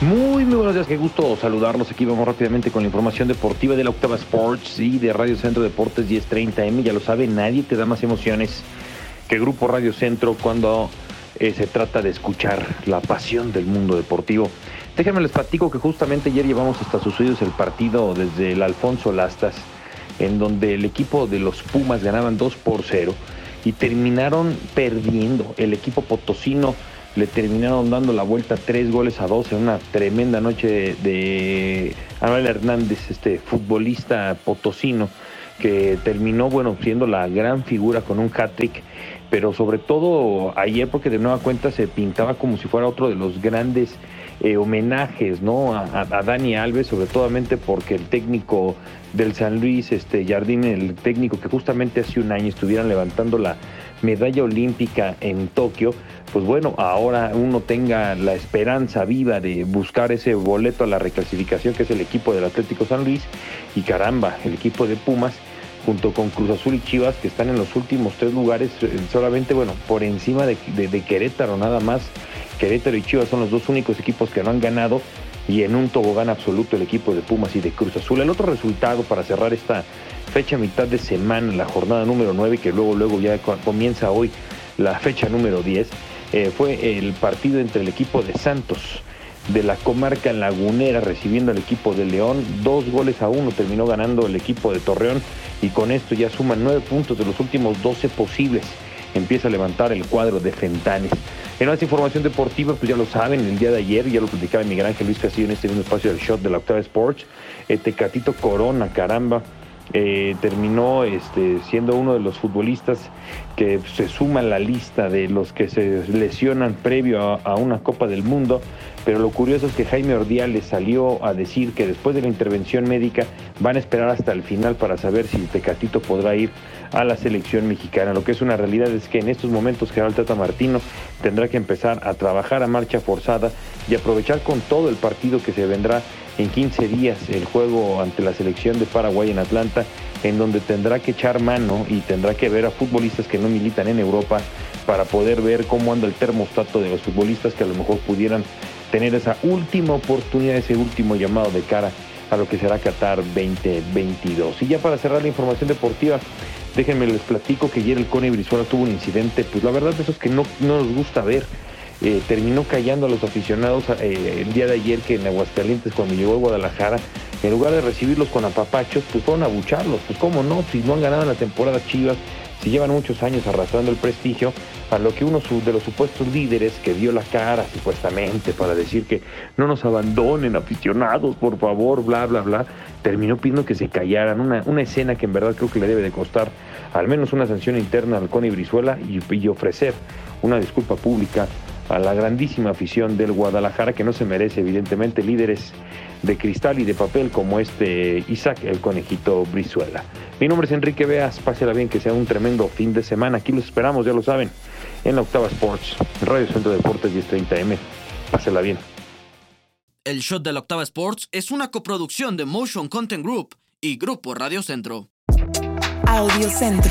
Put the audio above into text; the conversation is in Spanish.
Muy, muy buenos días, qué gusto saludarlos. Aquí vamos rápidamente con la información deportiva de la Octava Sports y de Radio Centro Deportes 1030M. Ya lo sabe, nadie te da más emociones que Grupo Radio Centro cuando eh, se trata de escuchar la pasión del mundo deportivo. Déjenme les platico que justamente ayer llevamos hasta sus oídos el partido desde el Alfonso Lastas, en donde el equipo de los Pumas ganaban 2 por 0 y terminaron perdiendo. El equipo potosino le terminaron dando la vuelta tres goles a dos en una tremenda noche de, Anuel Hernández, este futbolista potosino, que terminó, bueno, siendo la gran figura con un hat-trick, pero sobre todo ayer porque de nueva cuenta se pintaba como si fuera otro de los grandes eh, homenajes, ¿no? A, Dani Alves, sobre todo porque el técnico del San Luis, este Jardín, el técnico que justamente hace un año estuvieran levantando la medalla olímpica en Tokio, pues bueno, ahora uno tenga la esperanza viva de buscar ese boleto a la reclasificación que es el equipo del Atlético San Luis y caramba, el equipo de Pumas junto con Cruz Azul y Chivas que están en los últimos tres lugares, eh, solamente bueno, por encima de, Querétaro nada más. Querétaro y Chivas son los dos únicos equipos que no han ganado y en un tobogán absoluto el equipo de Pumas y de Cruz Azul. El otro resultado para cerrar esta fecha mitad de semana, la jornada número 9, que luego, luego ya comienza hoy la fecha número 10, eh, fue el partido entre el equipo de Santos de la comarca lagunera recibiendo al equipo de León. Dos goles a uno terminó ganando el equipo de Torreón y con esto ya suman nueve puntos de los últimos 12 posibles. Empieza a levantar el cuadro de Fentanes. En más información deportiva, pues ya lo saben, el día de ayer, ya lo platicaba Miguel Ángel Luis Castillo en este mismo espacio del shot de la Octava Sports, eh, Tecatito Corona, caramba, eh, terminó este, siendo uno de los futbolistas que se suma a la lista de los que se lesionan previo a, una Copa del Mundo, pero lo curioso es que Jaime Ordiales salió a decir que después de la intervención médica van a esperar hasta el final para saber si Tecatito podrá ir a la selección mexicana. Lo que es una realidad es que en estos momentos Gerald Tata Martino tendrá que empezar a trabajar a marcha forzada y aprovechar con todo el partido que se vendrá en 15 días el juego ante la selección de Paraguay en Atlanta, en donde tendrá que echar mano y tendrá que ver a futbolistas que no militan en Europa para poder ver cómo anda el termostato de los futbolistas que a lo mejor pudieran tener esa última oportunidad, ese último llamado de cara a lo que será Qatar 2022. Y ya para cerrar la información deportiva, déjenme les platico que ayer el Cone Brizuela tuvo un incidente, pues la verdad de eso es que no, no nos gusta ver eh, terminó callando a los aficionados eh, el día de ayer que en Aguascalientes cuando llegó a Guadalajara, en lugar de recibirlos con apapachos, pues fueron a bucharlos. Pues cómo no, si no han ganado en la temporada Chivas, si llevan muchos años arrastrando el prestigio, a lo que uno de los supuestos líderes que dio la cara supuestamente para decir que no nos abandonen aficionados, por favor, bla, bla, bla, terminó pidiendo que se callaran. Una, una escena que en verdad creo que le debe de costar al menos una sanción interna al Coni Brizuela y, y ofrecer una disculpa pública a la grandísima afición del Guadalajara que no se merece evidentemente líderes de cristal y de papel como este Isaac el conejito Brizuela. Mi nombre es Enrique Veas, pásela bien, que sea un tremendo fin de semana. Aquí los esperamos, ya lo saben, en la Octava Sports, Radio Centro Deportes 1030M. Pásela bien. El shot de la Octava Sports es una coproducción de Motion Content Group y Grupo Radio Centro. Audio Centro.